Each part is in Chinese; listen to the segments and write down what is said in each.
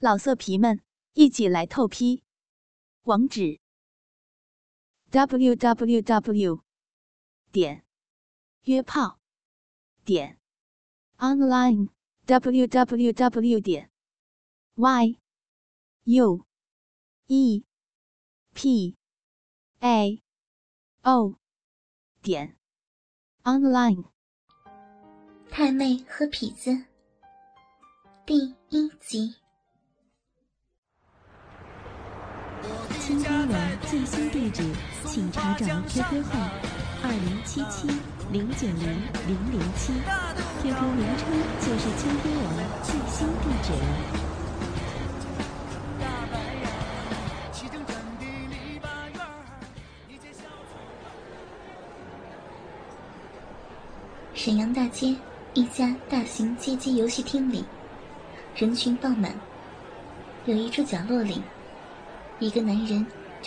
老色皮们，一起来透批！网址：w w w 点约炮点 online w w w 点 y u e p a o 点 online。太妹和痞子第一集。网最新地址，请查找 QQ 号二零七七零九零零零七，QQ 名称就是倾听网最新地址了。沈阳大街一家大型街机游戏厅里，人群爆满。有一处角落里。一个男人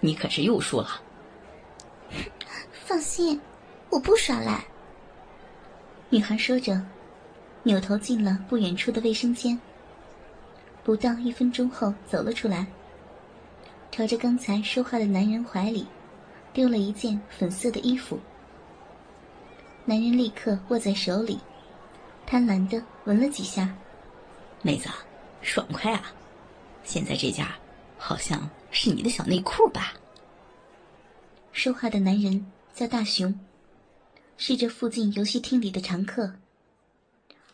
你可是又输了。放心，我不耍赖。女孩说着，扭头进了不远处的卫生间。不到一分钟后，走了出来，朝着刚才说话的男人怀里丢了一件粉色的衣服。男人立刻握在手里，贪婪的闻了几下。妹子，爽快啊！现在这家好像……是你的小内裤吧？说话的男人叫大雄，是这附近游戏厅里的常客。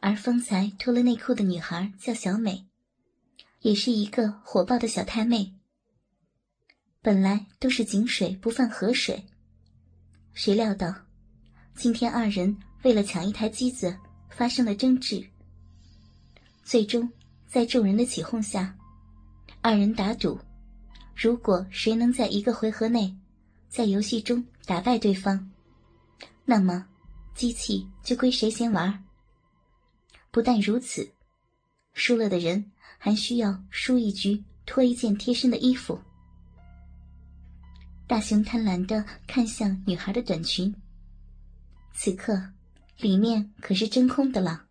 而方才脱了内裤的女孩叫小美，也是一个火爆的小太妹。本来都是井水不犯河水，谁料到今天二人为了抢一台机子发生了争执，最终在众人的起哄下，二人打赌。如果谁能在一个回合内，在游戏中打败对方，那么机器就归谁先玩。不但如此，输了的人还需要输一局脱一件贴身的衣服。大熊贪婪的看向女孩的短裙，此刻里面可是真空的了。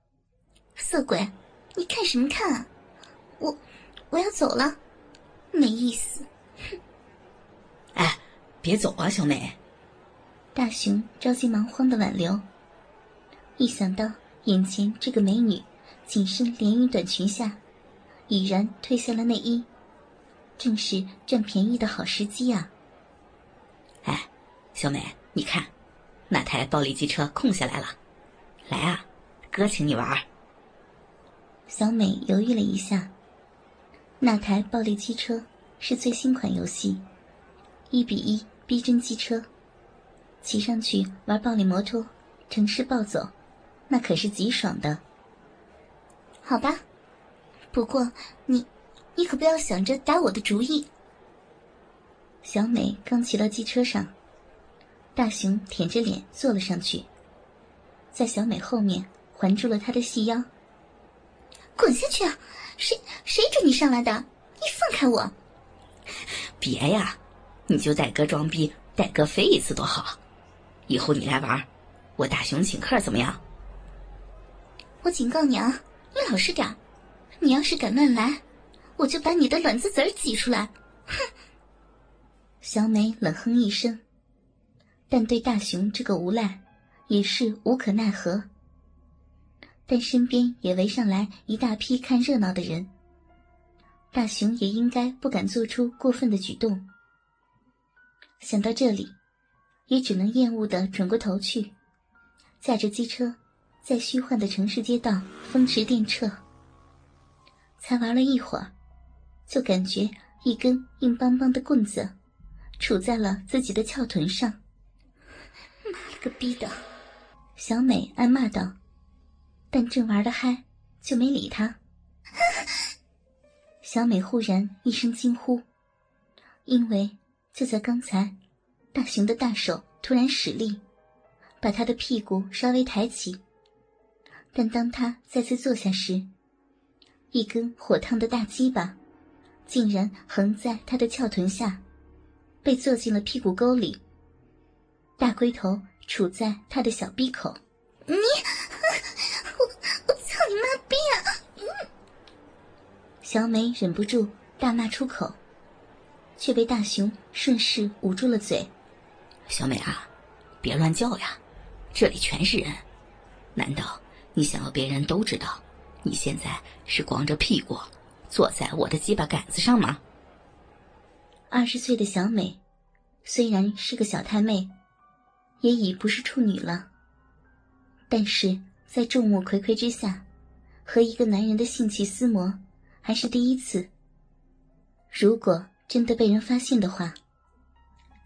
色鬼，你看什么看啊？我我要走了，没意思。哎，别走啊，小美！大雄着急忙慌的挽留。一想到眼前这个美女紧身连衣短裙下已然褪下了内衣，正是占便宜的好时机啊！哎，小美，你看，那台暴力机车空下来了，来啊，哥请你玩。小美犹豫了一下，那台暴力机车。是最新款游戏，一比一逼真机车，骑上去玩暴力摩托，城市暴走，那可是极爽的。好吧，不过你，你可不要想着打我的主意。小美刚骑到机车上，大熊舔着脸坐了上去，在小美后面环住了她的细腰。滚下去啊！谁谁准你上来的？你放开我！别呀，你就带哥装逼，带哥飞一次多好。以后你来玩，我大雄请客怎么样？我警告你啊，你老实点你要是敢乱来，我就把你的卵子籽挤出来！哼！小美冷哼一声，但对大雄这个无赖也是无可奈何。但身边也围上来一大批看热闹的人。大雄也应该不敢做出过分的举动。想到这里，也只能厌恶的转过头去，驾着机车，在虚幻的城市街道风驰电掣。才玩了一会儿，就感觉一根硬邦邦的棍子，杵在了自己的翘臀上。妈了个逼的！小美暗骂道，但正玩的嗨，就没理他。小美忽然一声惊呼，因为就在刚才，大熊的大手突然使力，把他的屁股稍微抬起。但当他再次坐下时，一根火烫的大鸡巴竟然横在他的翘臀下，被坐进了屁股沟里。大龟头杵在他的小闭口。你，我我操你妈逼啊！小美忍不住大骂出口，却被大熊顺势捂住了嘴。小美啊，别乱叫呀，这里全是人。难道你想要别人都知道，你现在是光着屁股坐在我的鸡巴杆子上吗？二十岁的小美，虽然是个小太妹，也已不是处女了。但是在众目睽睽之下，和一个男人的性器厮磨，还是第一次。如果真的被人发现的话，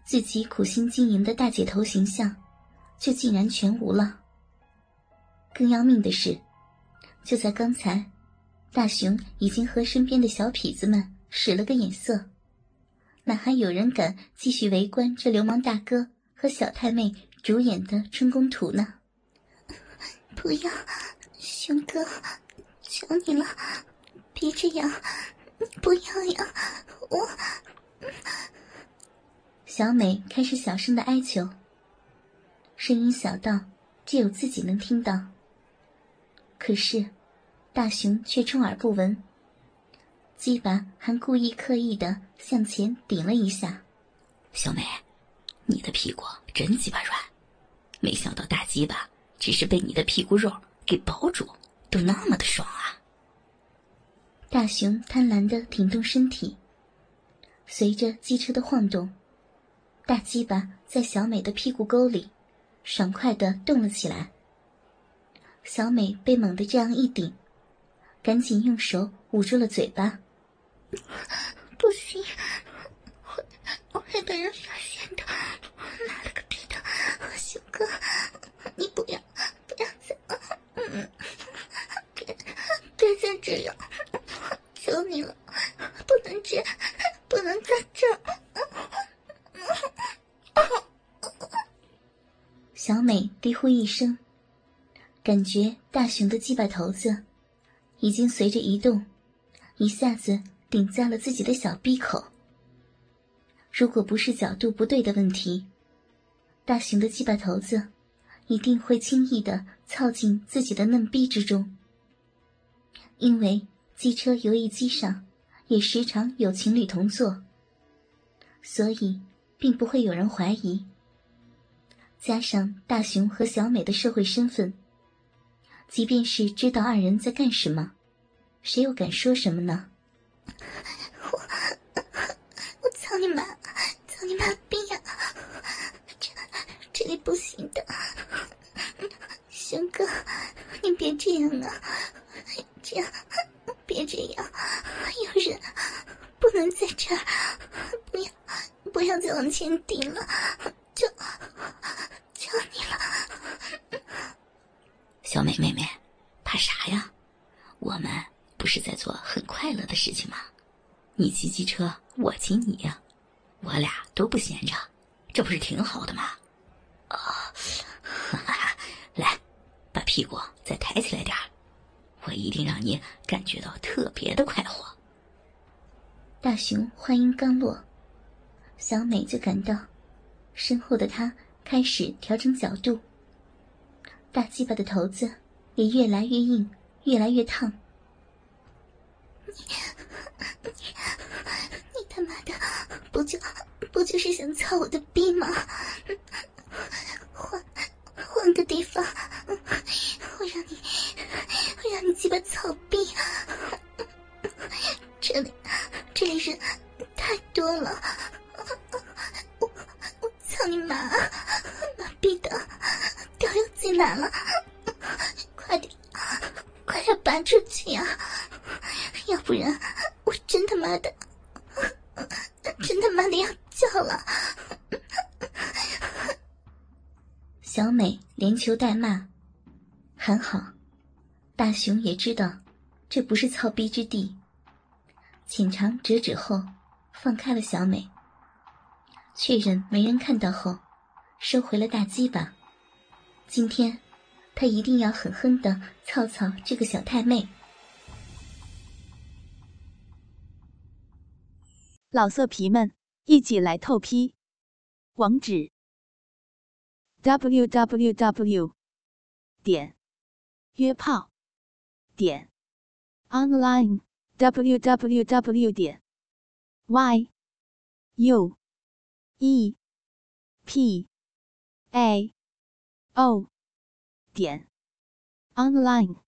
自己苦心经营的大姐头形象，就竟然全无了。更要命的是，就在刚才，大雄已经和身边的小痞子们使了个眼色，哪还有人敢继续围观这流氓大哥和小太妹主演的春宫图呢？不要，熊哥，求你了，别这样，不要呀！我……小美开始小声的哀求，声音小到只有自己能听到。可是，大雄却充耳不闻，鸡巴还故意刻意的向前顶了一下。小美，你的屁股真鸡巴软，没想到大鸡巴。只是被你的屁股肉给包住，都那么的爽啊！大熊贪婪的挺动身体，随着机车的晃动，大鸡巴在小美的屁股沟里爽快的动了起来。小美被猛地这样一顶，赶紧用手捂住了嘴巴。不行，会会被人发现的！妈了个逼的，熊哥，你不要！别别再这样！求你了，不能这样，不能在这儿。小美低呼一声，感觉大熊的鸡巴头子已经随着移动，一下子顶在了自己的小闭口。如果不是角度不对的问题，大熊的鸡巴头子。一定会轻易的操进自己的嫩逼之中，因为机车游戏机上也时常有情侣同坐，所以并不会有人怀疑。加上大雄和小美的社会身份，即便是知道二人在干什么，谁又敢说什么呢？我我操你妈！操你妈逼呀！这这里不行的。熊哥，你别这样啊！这样，别这样，有人不能在这儿，不要，不要再往前顶了，求求你了！小美妹妹，干啥呀？我们不是在做很快乐的事情吗？你骑机车，我骑你，我俩都不闲着，这不是挺好的吗？啊，来。把屁股再抬起来点儿，我一定让你感觉到特别的快活。大熊话音刚落，小美就感到身后的他开始调整角度，大鸡巴的头子也越来越硬，越来越烫。你你你他妈的，不就不就是想操我的逼吗？换换个地方。我让你，我让你鸡巴操拿出去啊！要不然我真他妈的，真他妈的要叫了！小美连求带骂。还好，大雄也知道，这不是操逼之地。浅尝辄止后，放开了小美，确认没人看到后，收回了大鸡巴。今天，他一定要狠狠的操操这个小太妹。老色皮们，一起来透批！网址：w w w. 点约炮点 online w w w. 点 y u e p a o 点 online。